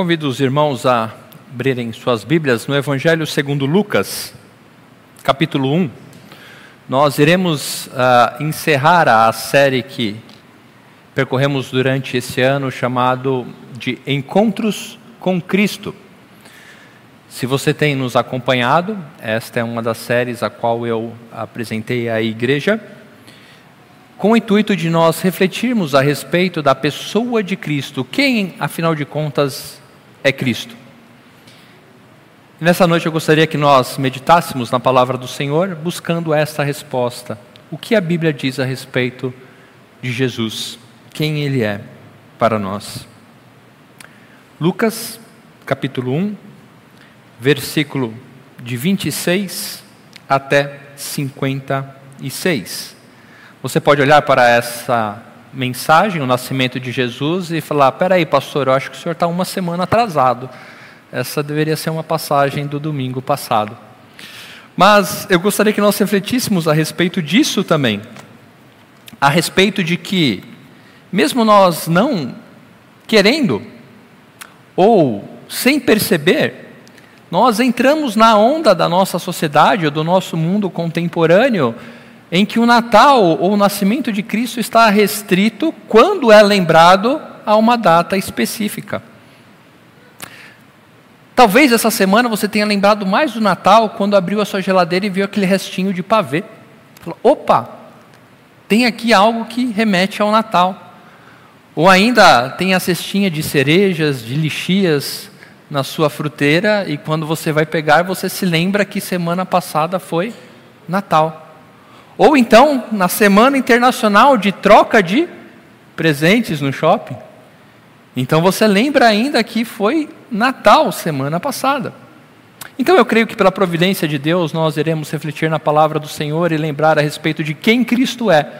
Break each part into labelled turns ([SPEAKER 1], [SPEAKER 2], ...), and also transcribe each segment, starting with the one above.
[SPEAKER 1] Convido os irmãos a abrirem suas Bíblias no Evangelho segundo Lucas, capítulo 1. Nós iremos uh, encerrar a série que percorremos durante esse ano, chamado de Encontros com Cristo. Se você tem nos acompanhado, esta é uma das séries a qual eu apresentei à igreja, com o intuito de nós refletirmos a respeito da pessoa de Cristo. Quem, afinal de contas, é Cristo. nessa noite eu gostaria que nós meditássemos na palavra do Senhor, buscando esta resposta. O que a Bíblia diz a respeito de Jesus? Quem Ele é para nós? Lucas, capítulo 1, versículo de 26 até 56. Você pode olhar para essa mensagem, o nascimento de Jesus, e falar: peraí, pastor, eu acho que o senhor está uma semana atrasado. Essa deveria ser uma passagem do domingo passado. Mas eu gostaria que nós refletíssemos a respeito disso também. A respeito de que, mesmo nós não querendo, ou sem perceber, nós entramos na onda da nossa sociedade, do nosso mundo contemporâneo, em que o Natal ou o nascimento de Cristo está restrito quando é lembrado a uma data específica. Talvez essa semana você tenha lembrado mais do Natal quando abriu a sua geladeira e viu aquele restinho de pavê. Falou, opa, tem aqui algo que remete ao Natal. Ou ainda tem a cestinha de cerejas, de lixias na sua fruteira e quando você vai pegar você se lembra que semana passada foi Natal. Ou então, na Semana Internacional de Troca de Presentes no shopping. Então você lembra ainda que foi Natal semana passada. Então eu creio que pela providência de Deus nós iremos refletir na palavra do Senhor e lembrar a respeito de quem Cristo é,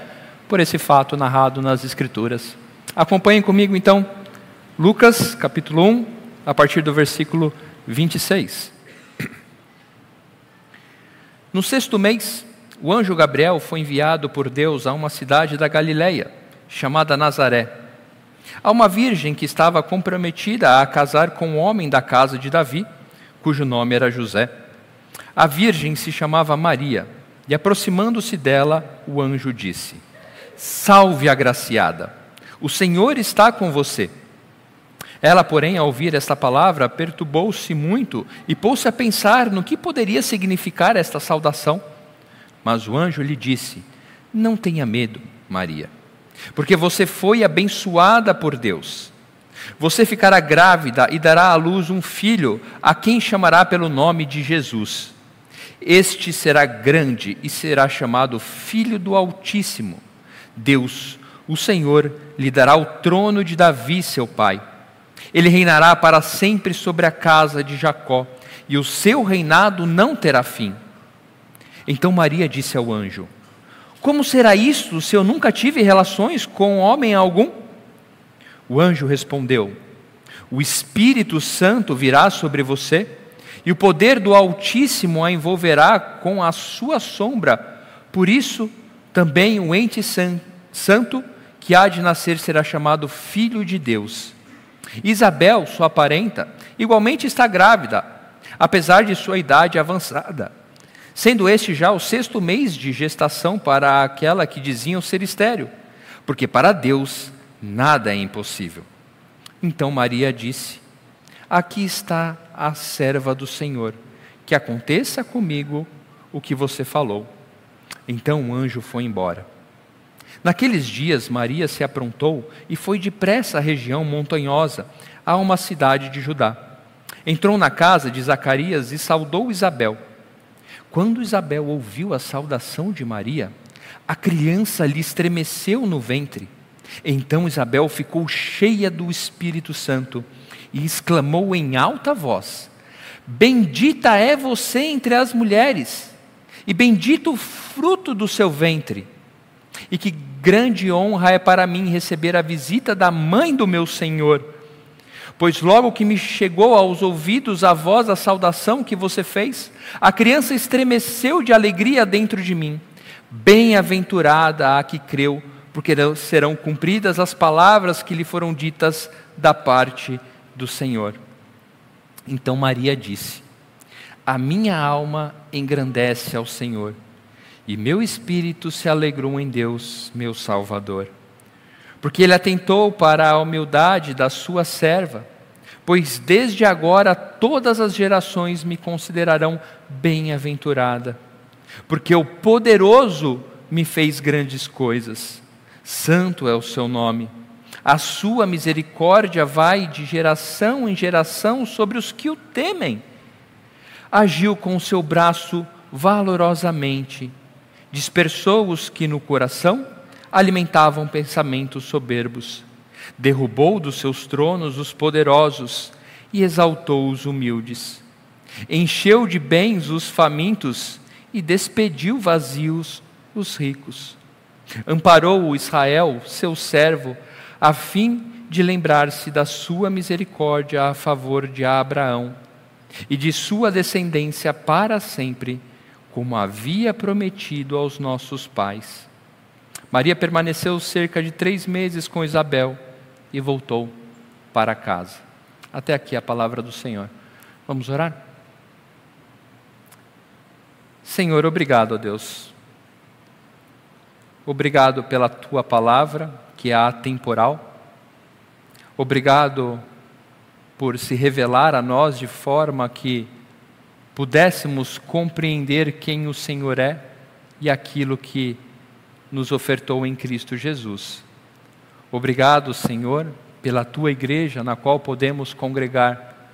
[SPEAKER 1] por esse fato narrado nas Escrituras. Acompanhem comigo então Lucas capítulo 1, a partir do versículo 26. No sexto mês, o anjo Gabriel foi enviado por Deus a uma cidade da Galileia, chamada Nazaré, a uma virgem que estava comprometida a casar com um homem da casa de Davi, cujo nome era José. A virgem se chamava Maria, e aproximando-se dela, o anjo disse: Salve, agraciada, o Senhor está com você. Ela, porém, ao ouvir esta palavra, perturbou-se muito e pôs-se a pensar no que poderia significar esta saudação. Mas o anjo lhe disse: Não tenha medo, Maria, porque você foi abençoada por Deus. Você ficará grávida e dará à luz um filho, a quem chamará pelo nome de Jesus. Este será grande e será chamado Filho do Altíssimo. Deus, o Senhor, lhe dará o trono de Davi, seu pai. Ele reinará para sempre sobre a casa de Jacó, e o seu reinado não terá fim. Então Maria disse ao anjo: Como será isto se eu nunca tive relações com homem algum? O anjo respondeu: O Espírito Santo virá sobre você, e o poder do Altíssimo a envolverá com a sua sombra. Por isso, também o ente santo que há de nascer será chamado Filho de Deus. Isabel, sua parenta, igualmente está grávida, apesar de sua idade avançada sendo este já o sexto mês de gestação para aquela que diziam ser estéril, porque para Deus nada é impossível. Então Maria disse: Aqui está a serva do Senhor, que aconteça comigo o que você falou. Então o anjo foi embora. Naqueles dias, Maria se aprontou e foi depressa à região montanhosa, a uma cidade de Judá. Entrou na casa de Zacarias e saudou Isabel. Quando Isabel ouviu a saudação de Maria, a criança lhe estremeceu no ventre. Então Isabel ficou cheia do Espírito Santo e exclamou em alta voz: Bendita é você entre as mulheres, e bendito o fruto do seu ventre. E que grande honra é para mim receber a visita da mãe do meu Senhor. Pois logo que me chegou aos ouvidos a voz da saudação que você fez, a criança estremeceu de alegria dentro de mim. Bem-aventurada a que creu, porque serão cumpridas as palavras que lhe foram ditas da parte do Senhor. Então Maria disse: A minha alma engrandece ao Senhor, e meu espírito se alegrou em Deus, meu Salvador. Porque ele atentou para a humildade da sua serva, pois desde agora todas as gerações me considerarão bem-aventurada, porque o poderoso me fez grandes coisas. Santo é o seu nome. A sua misericórdia vai de geração em geração sobre os que o temem. Agiu com o seu braço valorosamente, dispersou os que no coração alimentavam pensamentos soberbos, derrubou dos seus tronos os poderosos e exaltou os humildes. Encheu de bens os famintos e despediu vazios os ricos. Amparou o Israel, seu servo, a fim de lembrar-se da sua misericórdia a favor de Abraão e de sua descendência para sempre, como havia prometido aos nossos pais. Maria permaneceu cerca de três meses com Isabel e voltou para casa. Até aqui a palavra do Senhor. Vamos orar? Senhor, obrigado, a Deus. Obrigado pela tua palavra, que é atemporal. Obrigado por se revelar a nós de forma que pudéssemos compreender quem o Senhor é e aquilo que nos ofertou em Cristo Jesus. Obrigado, Senhor, pela tua igreja na qual podemos congregar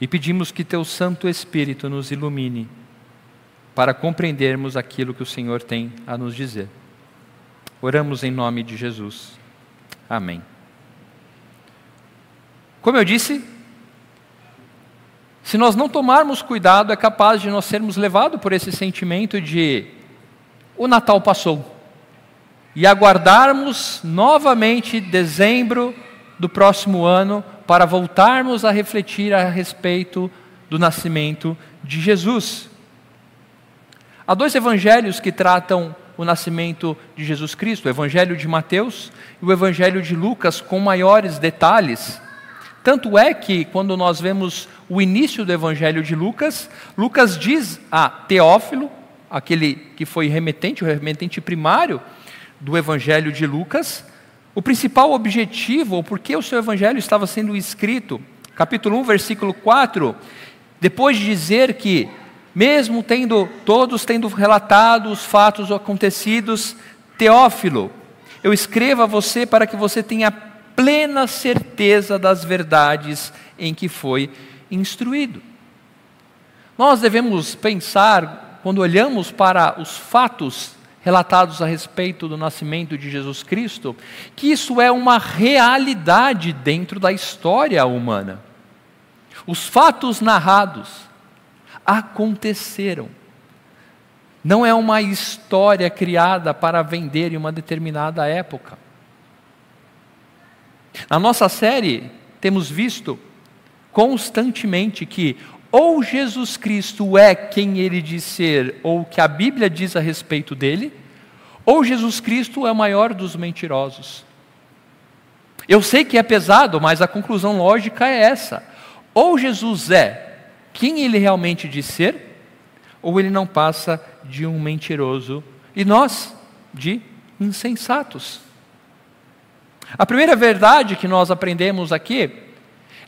[SPEAKER 1] e pedimos que teu Santo Espírito nos ilumine para compreendermos aquilo que o Senhor tem a nos dizer. Oramos em nome de Jesus. Amém. Como eu disse, se nós não tomarmos cuidado, é capaz de nós sermos levados por esse sentimento de o Natal passou. E aguardarmos novamente dezembro do próximo ano para voltarmos a refletir a respeito do nascimento de Jesus. Há dois evangelhos que tratam o nascimento de Jesus Cristo, o Evangelho de Mateus e o Evangelho de Lucas, com maiores detalhes. Tanto é que, quando nós vemos o início do Evangelho de Lucas, Lucas diz a Teófilo, aquele que foi remetente, o remetente primário do Evangelho de Lucas, o principal objetivo, ou por que o seu Evangelho estava sendo escrito. Capítulo 1, versículo 4, depois de dizer que mesmo tendo todos tendo relatado os fatos acontecidos, Teófilo, eu escrevo a você para que você tenha plena certeza das verdades em que foi instruído. Nós devemos pensar, quando olhamos para os fatos relatados a respeito do nascimento de Jesus Cristo, que isso é uma realidade dentro da história humana. Os fatos narrados, aconteceram. Não é uma história criada para vender em uma determinada época. Na nossa série, temos visto constantemente que ou Jesus Cristo é quem ele diz ser, ou o que a Bíblia diz a respeito dele, ou Jesus Cristo é o maior dos mentirosos. Eu sei que é pesado, mas a conclusão lógica é essa: ou Jesus é quem ele realmente diz ser, ou ele não passa de um mentiroso e nós de insensatos. A primeira verdade que nós aprendemos aqui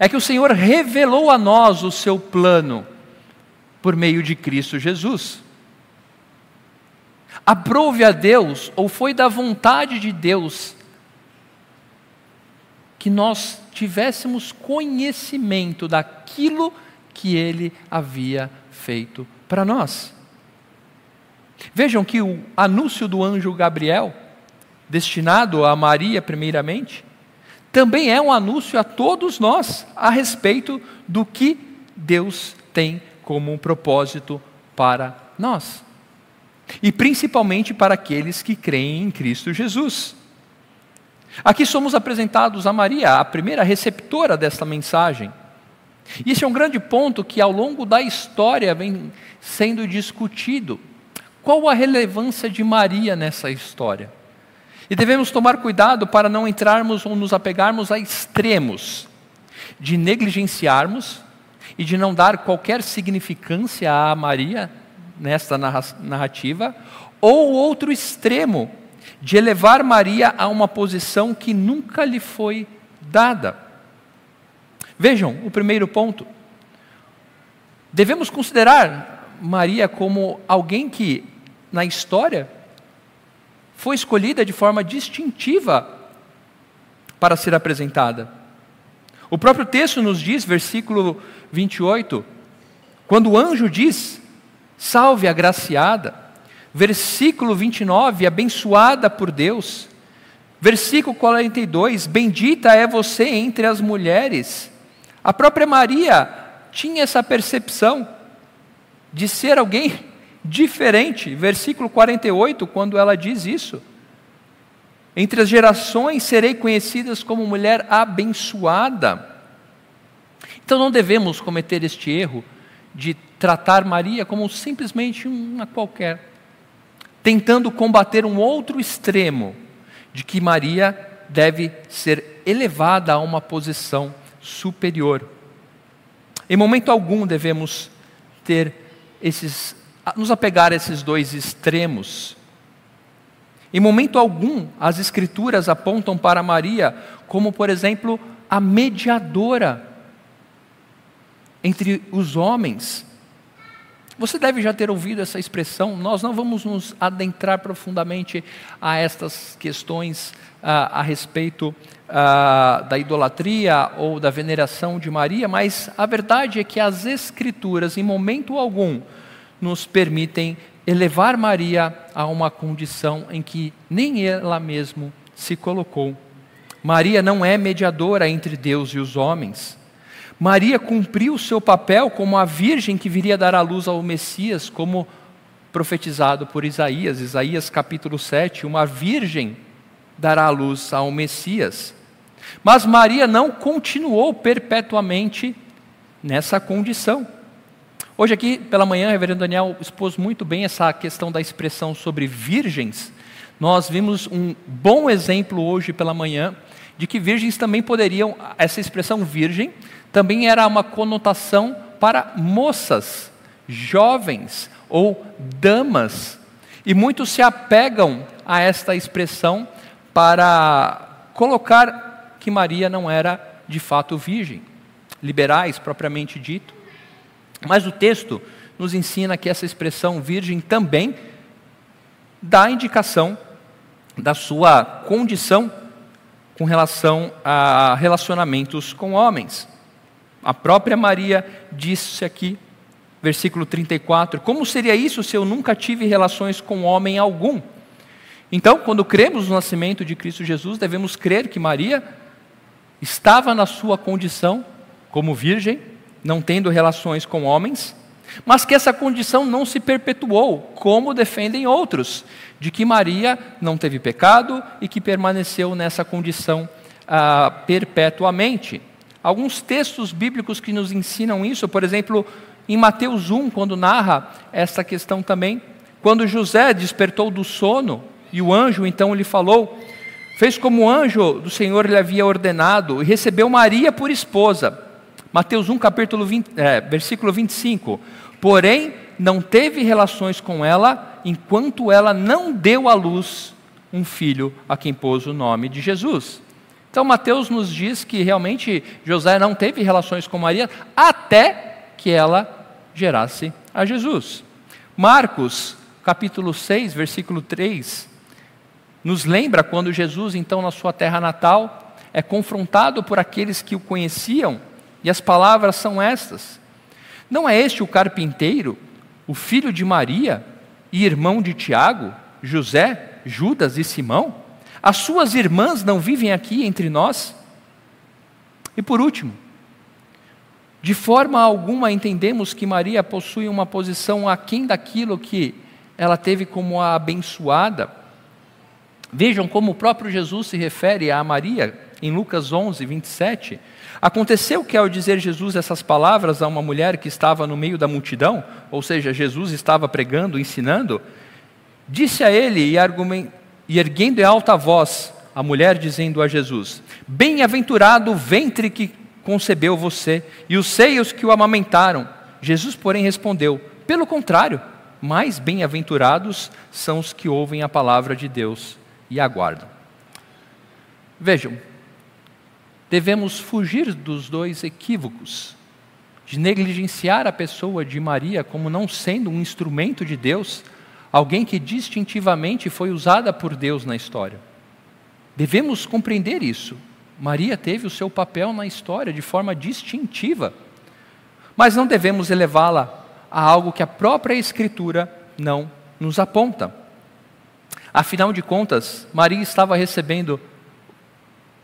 [SPEAKER 1] é que o Senhor revelou a nós o seu plano por meio de Cristo Jesus. Aprove a Deus, ou foi da vontade de Deus, que nós tivéssemos conhecimento daquilo que ele havia feito para nós. Vejam que o anúncio do anjo Gabriel, destinado a Maria primeiramente, também é um anúncio a todos nós a respeito do que Deus tem como um propósito para nós. E principalmente para aqueles que creem em Cristo Jesus. Aqui somos apresentados a Maria, a primeira receptora desta mensagem. E esse é um grande ponto que ao longo da história vem sendo discutido. Qual a relevância de Maria nessa história? E devemos tomar cuidado para não entrarmos ou nos apegarmos a extremos. de negligenciarmos e de não dar qualquer significância a Maria nesta narrativa, ou outro extremo, de elevar Maria a uma posição que nunca lhe foi dada. Vejam o primeiro ponto. Devemos considerar Maria como alguém que, na história, foi escolhida de forma distintiva para ser apresentada. O próprio texto nos diz, versículo 28, quando o anjo diz: Salve a graciada. Versículo 29, abençoada por Deus. Versículo 42, bendita é você entre as mulheres. A própria Maria tinha essa percepção de ser alguém diferente. Versículo 48, quando ela diz isso. Entre as gerações serei conhecidas como mulher abençoada. Então não devemos cometer este erro de tratar Maria como simplesmente uma qualquer, tentando combater um outro extremo de que Maria deve ser elevada a uma posição superior. Em momento algum devemos ter esses nos apegar a esses dois extremos. Em momento algum, as Escrituras apontam para Maria como, por exemplo, a mediadora entre os homens. Você deve já ter ouvido essa expressão. Nós não vamos nos adentrar profundamente a estas questões a, respeito da idolatria ou da veneração de Maria, mas a verdade é que as Escrituras, em momento algum, nos permitem elevar Maria a uma condição em que nem ela mesma se colocou. Maria não é mediadora entre Deus e os homens. Maria cumpriu o seu papel como a virgem que viria dar à luz ao Messias, como profetizado por Isaías, Isaías capítulo 7, uma virgem dará à luz ao Messias. Mas Maria não continuou perpetuamente nessa condição. Hoje aqui pela manhã, o reverendo Daniel expôs muito bem essa questão da expressão sobre virgens. Nós vimos um bom exemplo hoje pela manhã de que virgens também poderiam, essa expressão virgem, também era uma conotação para moças, jovens ou damas. E muitos se apegam a esta expressão para colocar que Maria não era de fato virgem, liberais propriamente dito. Mas o texto nos ensina que essa expressão virgem também dá indicação da sua condição com relação a relacionamentos com homens. A própria Maria disse aqui, versículo 34: Como seria isso se eu nunca tive relações com homem algum? Então, quando cremos no nascimento de Cristo Jesus, devemos crer que Maria estava na sua condição como virgem, não tendo relações com homens, mas que essa condição não se perpetuou, como defendem outros, de que Maria não teve pecado e que permaneceu nessa condição ah, perpetuamente. Alguns textos bíblicos que nos ensinam isso, por exemplo, em Mateus 1, quando narra essa questão também, quando José despertou do sono e o anjo então lhe falou, fez como o anjo do Senhor lhe havia ordenado e recebeu Maria por esposa. Mateus 1, capítulo 20, é, versículo 25. Porém, não teve relações com ela enquanto ela não deu à luz um filho a quem pôs o nome de Jesus. Então, Mateus nos diz que realmente José não teve relações com Maria até que ela gerasse a Jesus. Marcos, capítulo 6, versículo 3, nos lembra quando Jesus, então, na sua terra natal, é confrontado por aqueles que o conheciam, e as palavras são estas: Não é este o carpinteiro, o filho de Maria e irmão de Tiago, José, Judas e Simão? As suas irmãs não vivem aqui entre nós? E por último, de forma alguma entendemos que Maria possui uma posição aquém daquilo que ela teve como a abençoada. Vejam como o próprio Jesus se refere a Maria em Lucas 11, 27. Aconteceu que ao dizer Jesus essas palavras a uma mulher que estava no meio da multidão, ou seja, Jesus estava pregando, ensinando, disse a ele e argumentou e erguendo em alta voz a mulher dizendo a Jesus: Bem-aventurado o ventre que concebeu você e os seios que o amamentaram? Jesus, porém, respondeu: Pelo contrário, mais bem-aventurados são os que ouvem a palavra de Deus e aguardam. Vejam, devemos fugir dos dois equívocos de negligenciar a pessoa de Maria como não sendo um instrumento de Deus, alguém que distintivamente foi usada por Deus na história. Devemos compreender isso. Maria teve o seu papel na história de forma distintiva, mas não devemos elevá-la a algo que a própria Escritura não nos aponta. Afinal de contas, Maria estava recebendo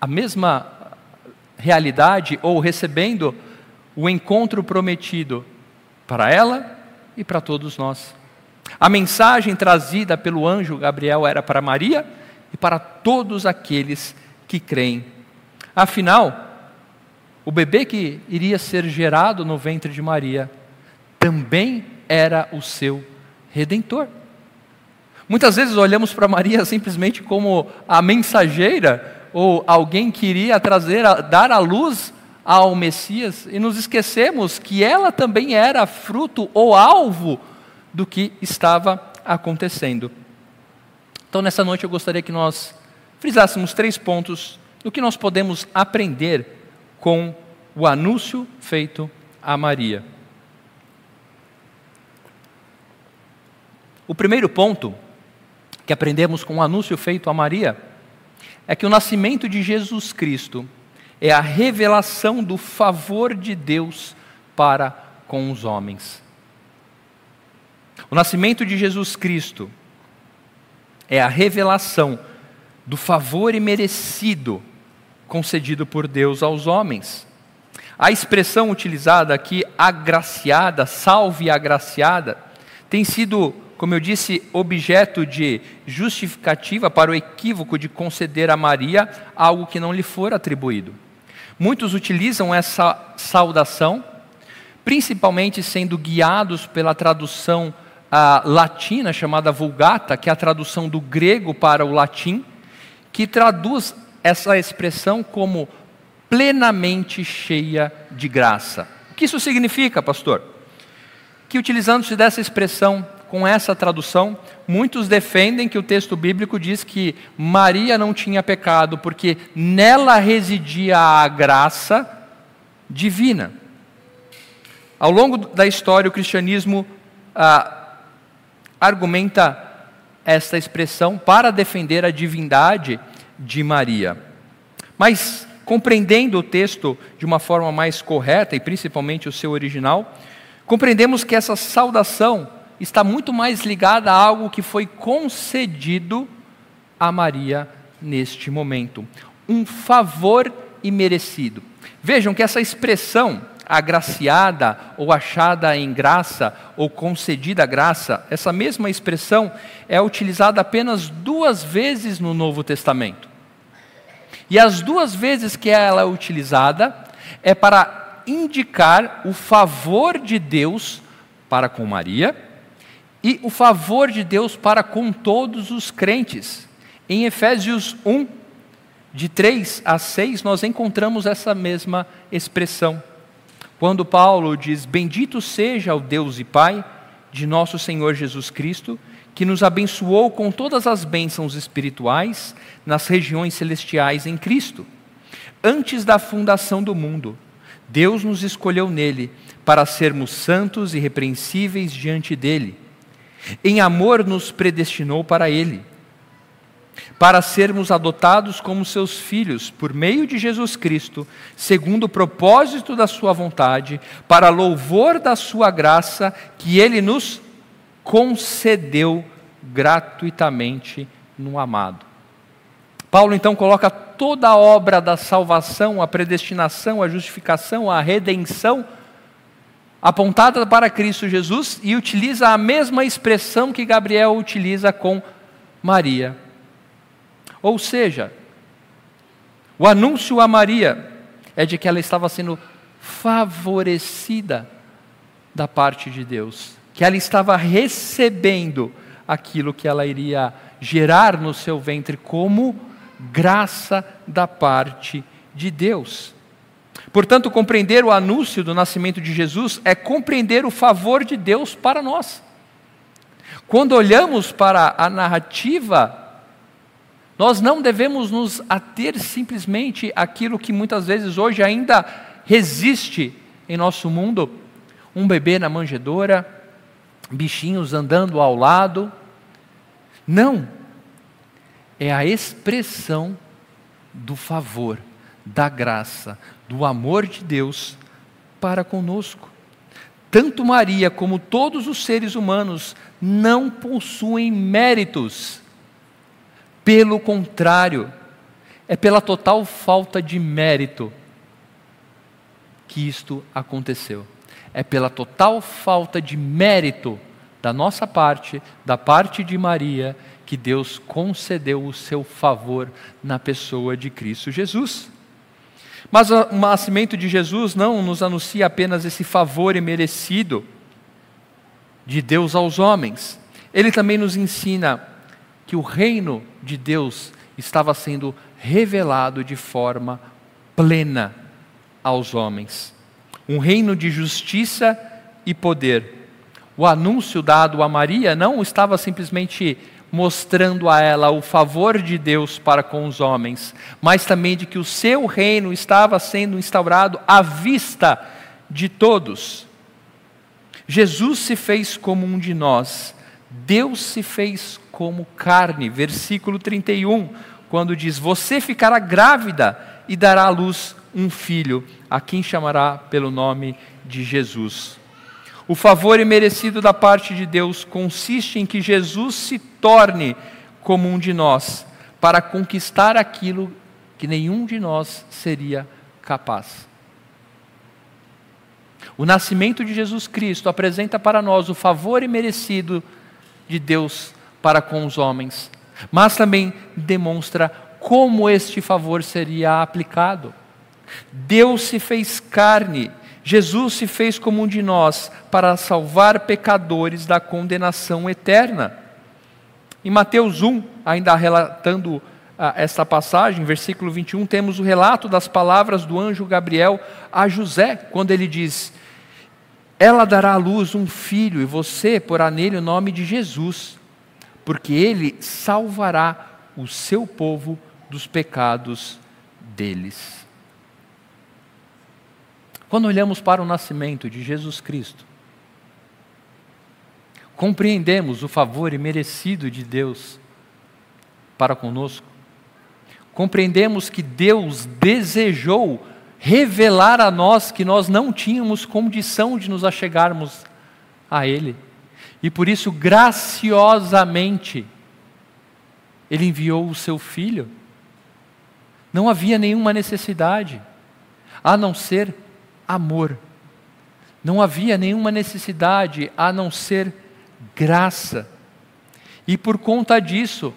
[SPEAKER 1] a mesma realidade ou recebendo o encontro prometido para ela e para todos nós. A mensagem trazida pelo anjo Gabriel era para Maria e para todos aqueles que creem. Afinal, o bebê que iria ser gerado no ventre de Maria também era o seu redentor. Muitas vezes olhamos para Maria simplesmente como a mensageira ou alguém que iria trazer, dar à luz ao Messias e nos esquecemos que ela também era fruto ou alvo do que estava acontecendo. Então, nessa noite, eu gostaria que nós frisássemos três pontos do que nós podemos aprender com o anúncio feito a Maria. O primeiro ponto que aprendemos com o anúncio feito a Maria é que o nascimento de Jesus Cristo é a revelação do favor de Deus para com os homens. O nascimento de Jesus Cristo é a revelação do favor imerecido concedido por Deus aos homens. A expressão utilizada aqui, agraciada, salve agraciada, tem sido, como eu disse, objeto de justificativa para o equívoco de conceder a Maria algo que não lhe for atribuído. Muitos utilizam essa saudação, principalmente sendo guiados pela tradução ah, latina chamada Vulgata, que é a tradução do grego para o latim, que traduz essa expressão como plenamente cheia de graça. O que isso significa, pastor? Que utilizando-se dessa expressão com essa tradução, muitos defendem que o texto bíblico diz que Maria não tinha pecado, porque nela residia a graça divina. Ao longo da história, o cristianismo ah, argumenta esta expressão para defender a divindade de Maria. Mas, compreendendo o texto de uma forma mais correta, e principalmente o seu original, compreendemos que essa saudação está muito mais ligada a algo que foi concedido a Maria neste momento. Um favor imerecido. Vejam que essa expressão, agraciada ou achada em graça ou concedida graça, essa mesma expressão é utilizada apenas duas vezes no Novo Testamento. E as duas vezes que ela é utilizada é para indicar o favor de Deus para com Maria e o favor de Deus para com todos os crentes. Em Efésios 1, de 3 a 6, nós encontramos essa mesma expressão. Quando Paulo diz: Bendito seja o Deus e Pai de nosso Senhor Jesus Cristo, que nos abençoou com todas as bênçãos espirituais nas regiões celestiais em Cristo. Antes da fundação do mundo, Deus nos escolheu nele para sermos santos e repreensíveis diante dele em amor nos predestinou para Ele, para sermos adotados como seus filhos por meio de Jesus Cristo, segundo o propósito da Sua vontade, para louvor da Sua graça que Ele nos concedeu gratuitamente no amado. Paulo então coloca toda a obra da salvação, a predestinação, a justificação, a redenção apontada para Cristo Jesus e utiliza a mesma expressão que Gabriel utiliza com Maria. Ou seja, o anúncio a Maria é de que ela estava sendo favorecida da parte de Deus, que ela estava recebendo aquilo que ela iria gerar no seu ventre como graça da parte de Deus. Portanto, compreender o anúncio do nascimento de Jesus é compreender o favor de Deus para nós. Quando olhamos para a narrativa, nós não devemos nos ater simplesmente àquilo que muitas vezes hoje ainda resiste em nosso mundo: um bebê na manjedoura, bichinhos andando ao lado. Não, é a expressão do favor, da graça, do amor de Deus para conosco. Tanto Maria como todos os seres humanos não possuem méritos. Pelo contrário, é pela total falta de mérito que isto aconteceu. É pela total falta de mérito da nossa parte, da parte de Maria, que Deus concedeu o seu favor na pessoa de Cristo Jesus. Mas o nascimento de Jesus não nos anuncia apenas esse favor imerecido de Deus aos homens. Ele também nos ensina que o reino de Deus estava sendo revelado de forma plena aos homens. Um reino de justiça e poder. O anúncio dado a Maria não estava simplesmente mostrando a ela o favor de Deus para com os homens, mas também de que o seu reino estava sendo instaurado à vista de todos. Jesus se fez como um de nós, Deus se fez como carne, versículo 31, quando diz: Você ficará grávida e dará à luz um filho, a quem chamará pelo nome de Jesus. O favor imerecido da parte de Deus consiste em que Jesus se torne como um de nós, para conquistar aquilo que nenhum de nós seria capaz. O nascimento de Jesus Cristo apresenta para nós o favor imerecido de Deus para com os homens, mas também demonstra como este favor seria aplicado. Deus se fez carne Jesus se fez como um de nós para salvar pecadores da condenação eterna. Em Mateus 1, ainda relatando ah, esta passagem, versículo 21, temos o relato das palavras do anjo Gabriel a José, quando ele diz: Ela dará à luz um filho, e você porá nele o nome de Jesus, porque ele salvará o seu povo dos pecados deles. Quando olhamos para o nascimento de Jesus Cristo, compreendemos o favor imerecido de Deus para conosco, compreendemos que Deus desejou revelar a nós que nós não tínhamos condição de nos achegarmos a Ele, e por isso, graciosamente, Ele enviou o seu Filho. Não havia nenhuma necessidade, a não ser amor. Não havia nenhuma necessidade a não ser graça. E por conta disso,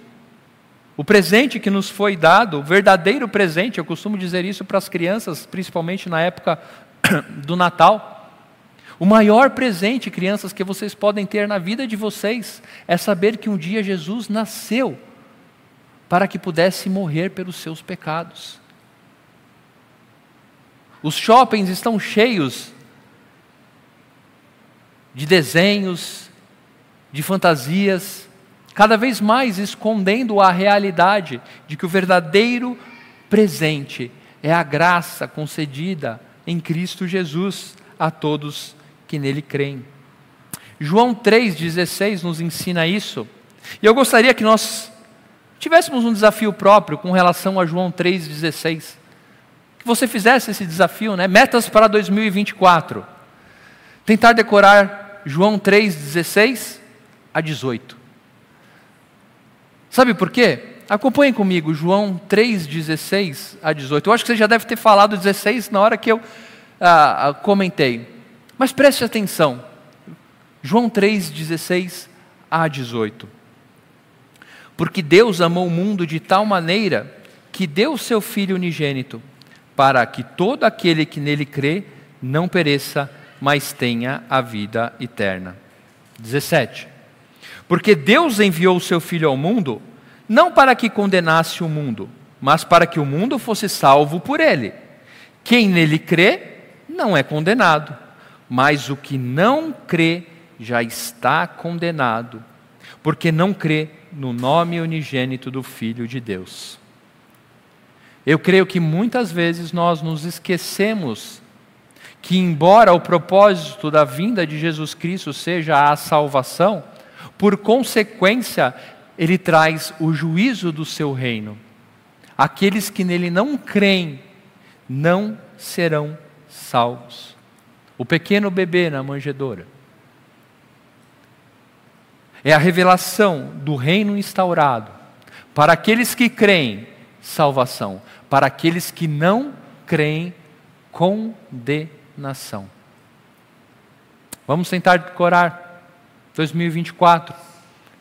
[SPEAKER 1] o presente que nos foi dado, o verdadeiro presente, eu costumo dizer isso para as crianças, principalmente na época do Natal. O maior presente, crianças, que vocês podem ter na vida de vocês é saber que um dia Jesus nasceu para que pudesse morrer pelos seus pecados. Os shoppings estão cheios de desenhos, de fantasias, cada vez mais escondendo a realidade de que o verdadeiro presente é a graça concedida em Cristo Jesus a todos que nele creem. João 3,16 nos ensina isso. E eu gostaria que nós tivéssemos um desafio próprio com relação a João 3,16 que você fizesse esse desafio, né? Metas para 2024. Tentar decorar João 3, 16 a 18. Sabe por quê? Acompanhem comigo, João 3, 16 a 18. Eu acho que você já deve ter falado 16 na hora que eu ah, ah comentei. Mas preste atenção. João 3, 16 a 18. Porque Deus amou o mundo de tal maneira que deu o seu Filho unigênito para que todo aquele que nele crê não pereça, mas tenha a vida eterna. 17. Porque Deus enviou o seu Filho ao mundo, não para que condenasse o mundo, mas para que o mundo fosse salvo por ele. Quem nele crê não é condenado, mas o que não crê já está condenado, porque não crê no nome unigênito do Filho de Deus. Eu creio que muitas vezes nós nos esquecemos que, embora o propósito da vinda de Jesus Cristo seja a salvação, por consequência, ele traz o juízo do seu reino. Aqueles que nele não creem não serão salvos. O pequeno bebê na manjedoura é a revelação do reino instaurado. Para aqueles que creem, salvação. Para aqueles que não creem, condenação. Vamos tentar decorar 2024.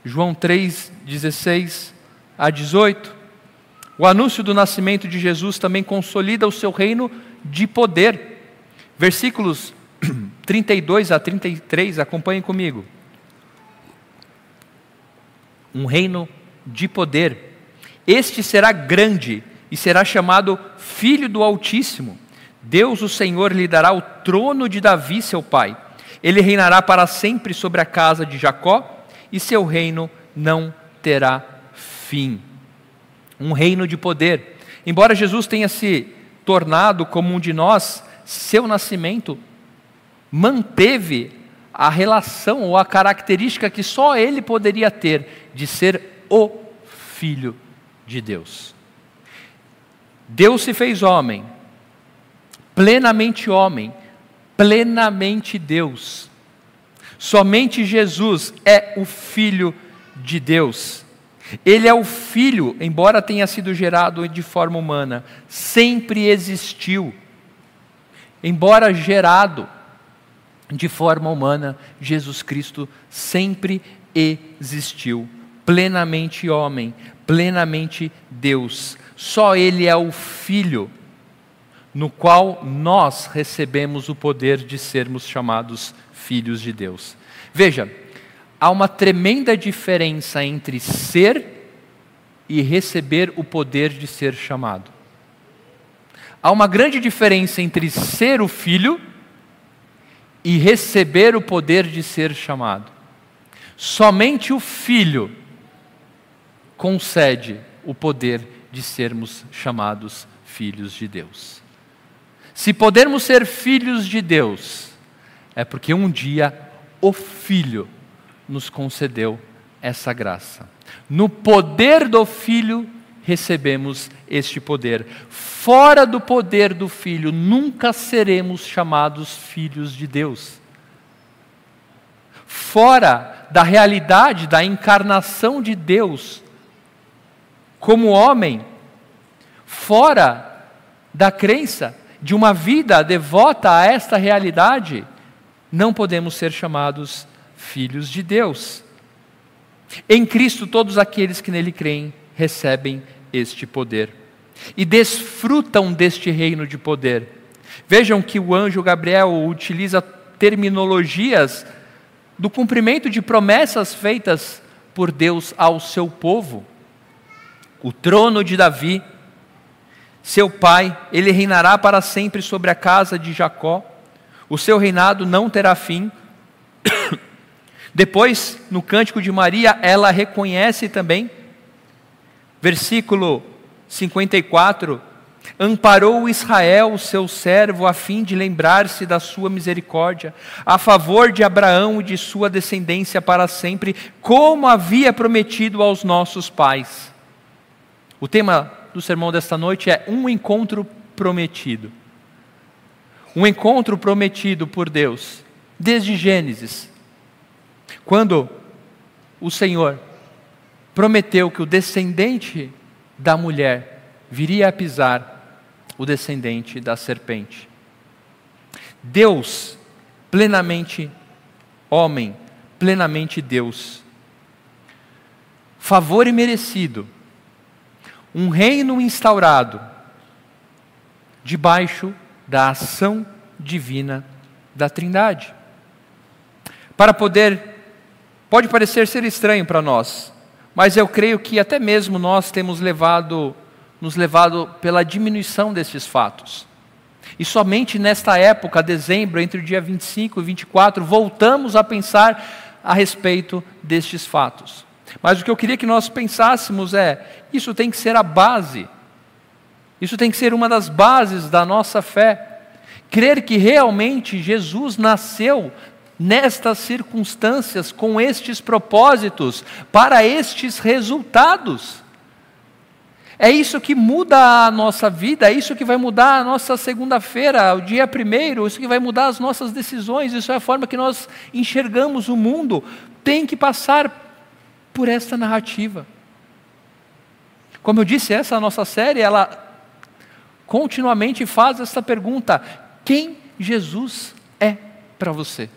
[SPEAKER 1] João 3, 16 a 18. O anúncio do nascimento de Jesus também consolida o seu reino de poder. Versículos 32 a 33, acompanhem comigo um reino de poder. Este será grande e será chamado Filho do Altíssimo. Deus, o Senhor, lhe dará o trono de Davi, seu pai. Ele reinará para sempre sobre a casa de Jacó e seu reino não terá fim. Um reino de poder. Embora Jesus tenha se tornado como um de nós, seu nascimento manteve a relação ou a característica que só ele poderia ter de ser o Filho de Deus. Deus se fez homem, plenamente homem, plenamente Deus. Somente Jesus é o Filho de Deus. Ele é o Filho, embora tenha sido gerado de forma humana, sempre existiu. Embora gerado, de forma humana, Jesus Cristo sempre existiu, plenamente homem, plenamente Deus. Só Ele é o Filho, no qual nós recebemos o poder de sermos chamados filhos de Deus. Veja, há uma tremenda diferença entre ser e receber o poder de ser chamado. Há uma grande diferença entre ser o filho e receber o poder de ser chamado. Somente o Filho concede o poder de sermos chamados filhos de Deus. Se podermos ser filhos de Deus, é porque um dia o Filho nos concedeu essa graça. No poder do Filho recebemos este poder. Fora do poder do Filho, nunca seremos chamados filhos de Deus. Fora da realidade da encarnação de Deus como homem, fora da crença de uma vida devota a esta realidade, não podemos ser chamados filhos de Deus. Em Cristo, todos aqueles que nele creem recebem este poder e desfrutam deste reino de poder. Vejam que o anjo Gabriel utiliza terminologias do cumprimento de promessas feitas por Deus ao seu povo. O trono de Davi, seu pai, ele reinará para sempre sobre a casa de Jacó. O seu reinado não terá fim. Depois, no cântico de Maria, ela reconhece também Versículo 54: Amparou Israel, seu servo, a fim de lembrar-se da sua misericórdia, a favor de Abraão e de sua descendência para sempre, como havia prometido aos nossos pais. O tema do sermão desta noite é um encontro prometido. Um encontro prometido por Deus, desde Gênesis, quando o Senhor prometeu que o descendente da mulher viria a pisar o descendente da serpente. Deus, plenamente homem, plenamente Deus. Favor imerecido, um reino instaurado debaixo da ação divina da Trindade. Para poder, pode parecer ser estranho para nós, mas eu creio que até mesmo nós temos levado, nos levado pela diminuição destes fatos. E somente nesta época, dezembro, entre o dia 25 e 24, voltamos a pensar a respeito destes fatos. Mas o que eu queria que nós pensássemos é: isso tem que ser a base, isso tem que ser uma das bases da nossa fé. Crer que realmente Jesus nasceu nestas circunstâncias, com estes propósitos, para estes resultados. É isso que muda a nossa vida, é isso que vai mudar a nossa segunda-feira, o dia primeiro, isso que vai mudar as nossas decisões, isso é a forma que nós enxergamos o mundo. Tem que passar por esta narrativa. Como eu disse, essa nossa série, ela continuamente faz essa pergunta: quem Jesus é para você?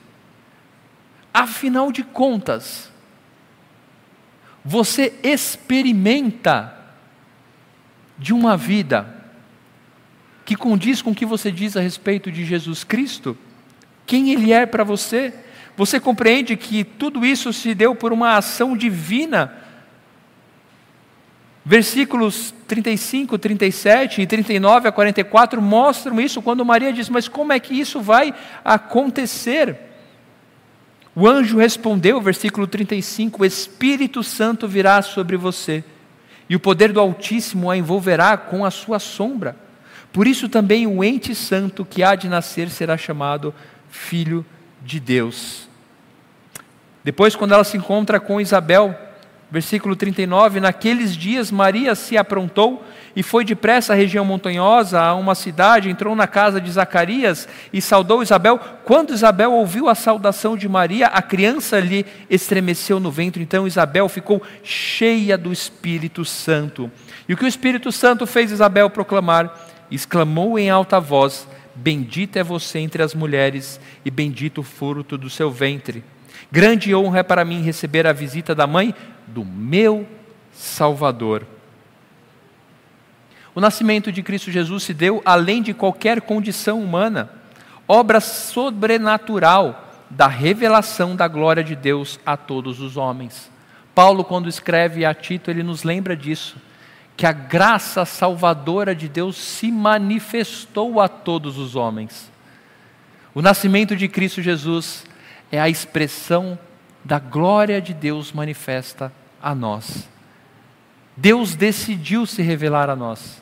[SPEAKER 1] Afinal de contas, você experimenta de uma vida que condiz com o que você diz a respeito de Jesus Cristo? Quem Ele é para você? Você compreende que tudo isso se deu por uma ação divina? Versículos 35, 37 e 39 a 44 mostram isso quando Maria diz: Mas como é que isso vai acontecer? O anjo respondeu, versículo 35: O Espírito Santo virá sobre você e o poder do Altíssimo a envolverá com a sua sombra. Por isso também o ente santo que há de nascer será chamado Filho de Deus. Depois, quando ela se encontra com Isabel, versículo 39, naqueles dias Maria se aprontou e foi depressa à região montanhosa, a uma cidade, entrou na casa de Zacarias e saudou Isabel. Quando Isabel ouviu a saudação de Maria, a criança lhe estremeceu no ventre, então Isabel ficou cheia do Espírito Santo. E o que o Espírito Santo fez Isabel proclamar? Exclamou em alta voz: Bendita é você entre as mulheres, e bendito o fruto do seu ventre. Grande honra é para mim receber a visita da mãe do meu Salvador. O nascimento de Cristo Jesus se deu além de qualquer condição humana, obra sobrenatural da revelação da glória de Deus a todos os homens. Paulo, quando escreve a Tito, ele nos lembra disso, que a graça salvadora de Deus se manifestou a todos os homens. O nascimento de Cristo Jesus é a expressão da glória de Deus manifesta a nós. Deus decidiu se revelar a nós.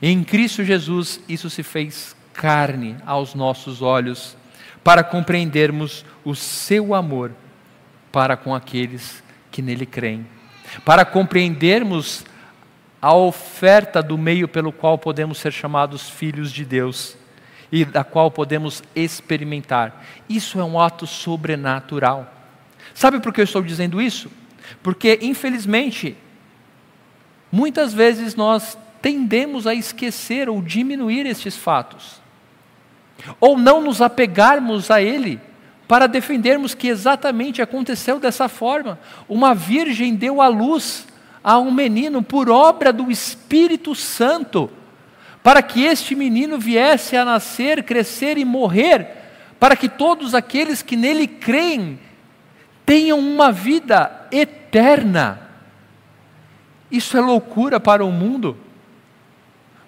[SPEAKER 1] Em Cristo Jesus, isso se fez carne aos nossos olhos, para compreendermos o seu amor para com aqueles que nele creem, para compreendermos a oferta do meio pelo qual podemos ser chamados filhos de Deus e da qual podemos experimentar. Isso é um ato sobrenatural. Sabe por que eu estou dizendo isso? Porque, infelizmente, muitas vezes nós tendemos a esquecer ou diminuir estes fatos, ou não nos apegarmos a ele para defendermos que exatamente aconteceu dessa forma. Uma virgem deu à luz a um menino por obra do Espírito Santo, para que este menino viesse a nascer, crescer e morrer, para que todos aqueles que nele creem tenham uma vida eterna. Isso é loucura para o mundo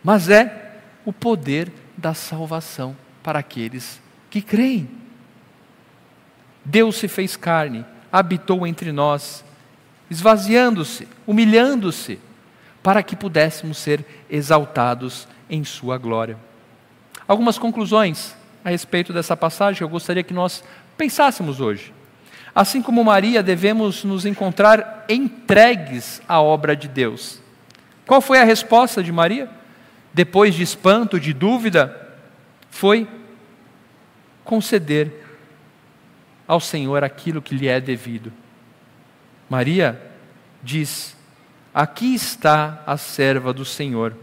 [SPEAKER 1] mas é o poder da salvação para aqueles que creem. Deus se fez carne, habitou entre nós, esvaziando-se, humilhando-se, para que pudéssemos ser exaltados em Sua glória. Algumas conclusões a respeito dessa passagem eu gostaria que nós pensássemos hoje. Assim como Maria, devemos nos encontrar entregues à obra de Deus. Qual foi a resposta de Maria? depois de espanto, de dúvida, foi conceder ao Senhor aquilo que lhe é devido. Maria diz: Aqui está a serva do Senhor,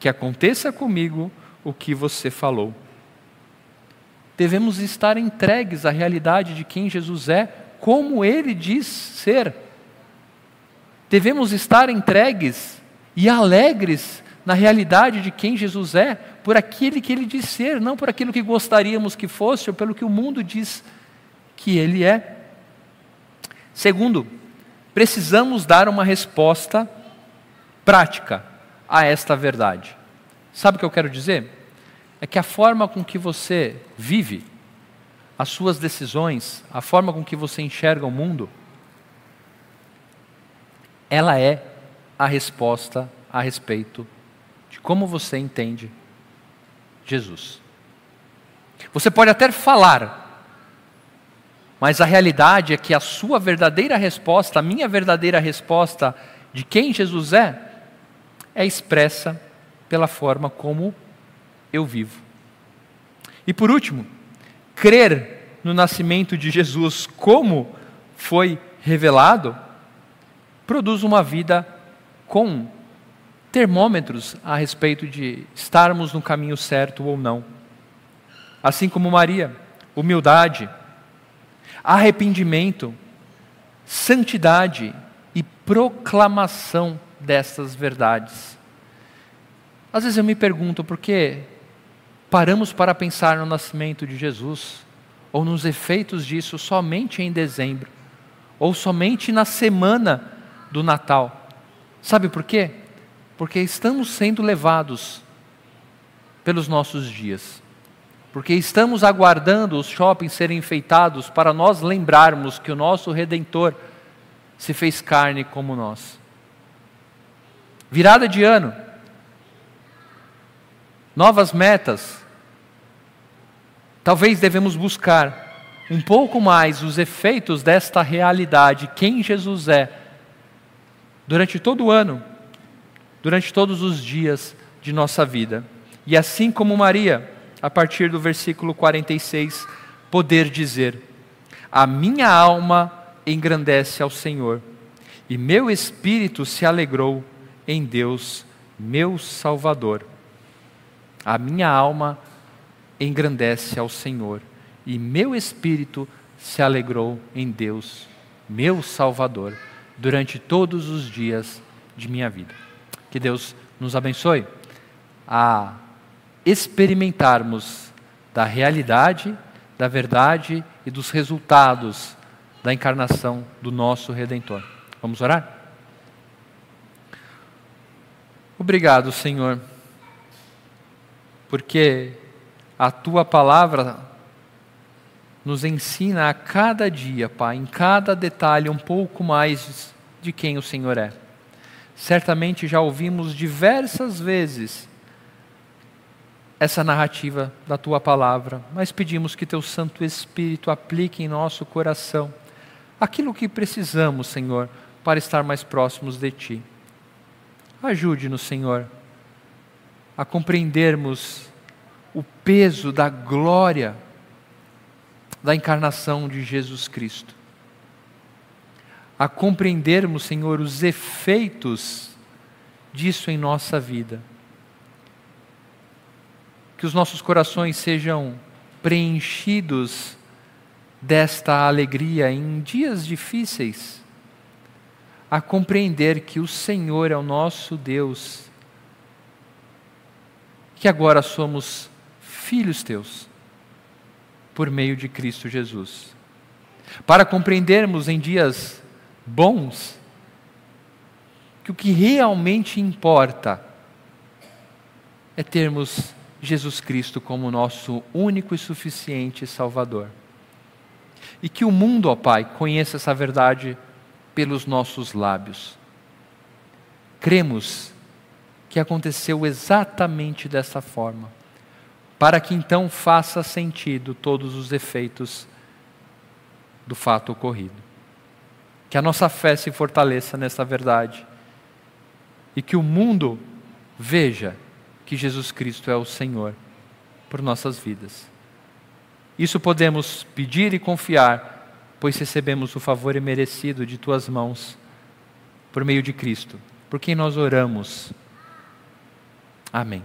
[SPEAKER 1] que aconteça comigo o que você falou. Devemos estar entregues à realidade de quem Jesus é, como ele diz ser. Devemos estar entregues e alegres na realidade de quem Jesus é, por aquele que ele diz ser, não por aquilo que gostaríamos que fosse ou pelo que o mundo diz que ele é. Segundo, precisamos dar uma resposta prática a esta verdade. Sabe o que eu quero dizer? é que a forma com que você vive, as suas decisões, a forma com que você enxerga o mundo, ela é a resposta a respeito de como você entende Jesus. Você pode até falar, mas a realidade é que a sua verdadeira resposta, a minha verdadeira resposta de quem Jesus é, é expressa pela forma como eu vivo. E por último, crer no nascimento de Jesus como foi revelado, produz uma vida com termômetros a respeito de estarmos no caminho certo ou não. Assim como Maria, humildade, arrependimento, santidade e proclamação dessas verdades. Às vezes eu me pergunto por que paramos para pensar no nascimento de Jesus ou nos efeitos disso somente em dezembro ou somente na semana do Natal. Sabe por quê? Porque estamos sendo levados pelos nossos dias. Porque estamos aguardando os shoppings serem enfeitados para nós lembrarmos que o nosso redentor se fez carne como nós. Virada de ano, novas metas. Talvez devemos buscar um pouco mais os efeitos desta realidade, quem Jesus é, durante todo o ano, durante todos os dias de nossa vida. E assim como Maria, a partir do versículo 46, poder dizer: A minha alma engrandece ao Senhor, e meu espírito se alegrou em Deus, meu Salvador. A minha alma engrandece ao Senhor, e meu espírito se alegrou em Deus, meu Salvador, durante todos os dias de minha vida. Que Deus nos abençoe a experimentarmos da realidade, da verdade e dos resultados da encarnação do nosso Redentor. Vamos orar? Obrigado, Senhor porque a tua palavra nos ensina a cada dia, Pai, em cada detalhe um pouco mais de quem o Senhor é. Certamente já ouvimos diversas vezes essa narrativa da tua palavra, mas pedimos que teu Santo Espírito aplique em nosso coração aquilo que precisamos, Senhor, para estar mais próximos de ti. Ajude-nos, Senhor a compreendermos o peso da glória da encarnação de Jesus Cristo. A compreendermos, Senhor, os efeitos disso em nossa vida. Que os nossos corações sejam preenchidos desta alegria em dias difíceis, a compreender que o Senhor é o nosso Deus que agora somos filhos teus, por meio de Cristo Jesus. Para compreendermos em dias bons que o que realmente importa é termos Jesus Cristo como nosso único e suficiente Salvador. E que o mundo, ó Pai, conheça essa verdade pelos nossos lábios. Cremos que aconteceu exatamente dessa forma, para que então faça sentido todos os efeitos do fato ocorrido. Que a nossa fé se fortaleça nessa verdade e que o mundo veja que Jesus Cristo é o Senhor por nossas vidas. Isso podemos pedir e confiar, pois recebemos o favor imerecido de tuas mãos por meio de Cristo, por quem nós oramos Amém.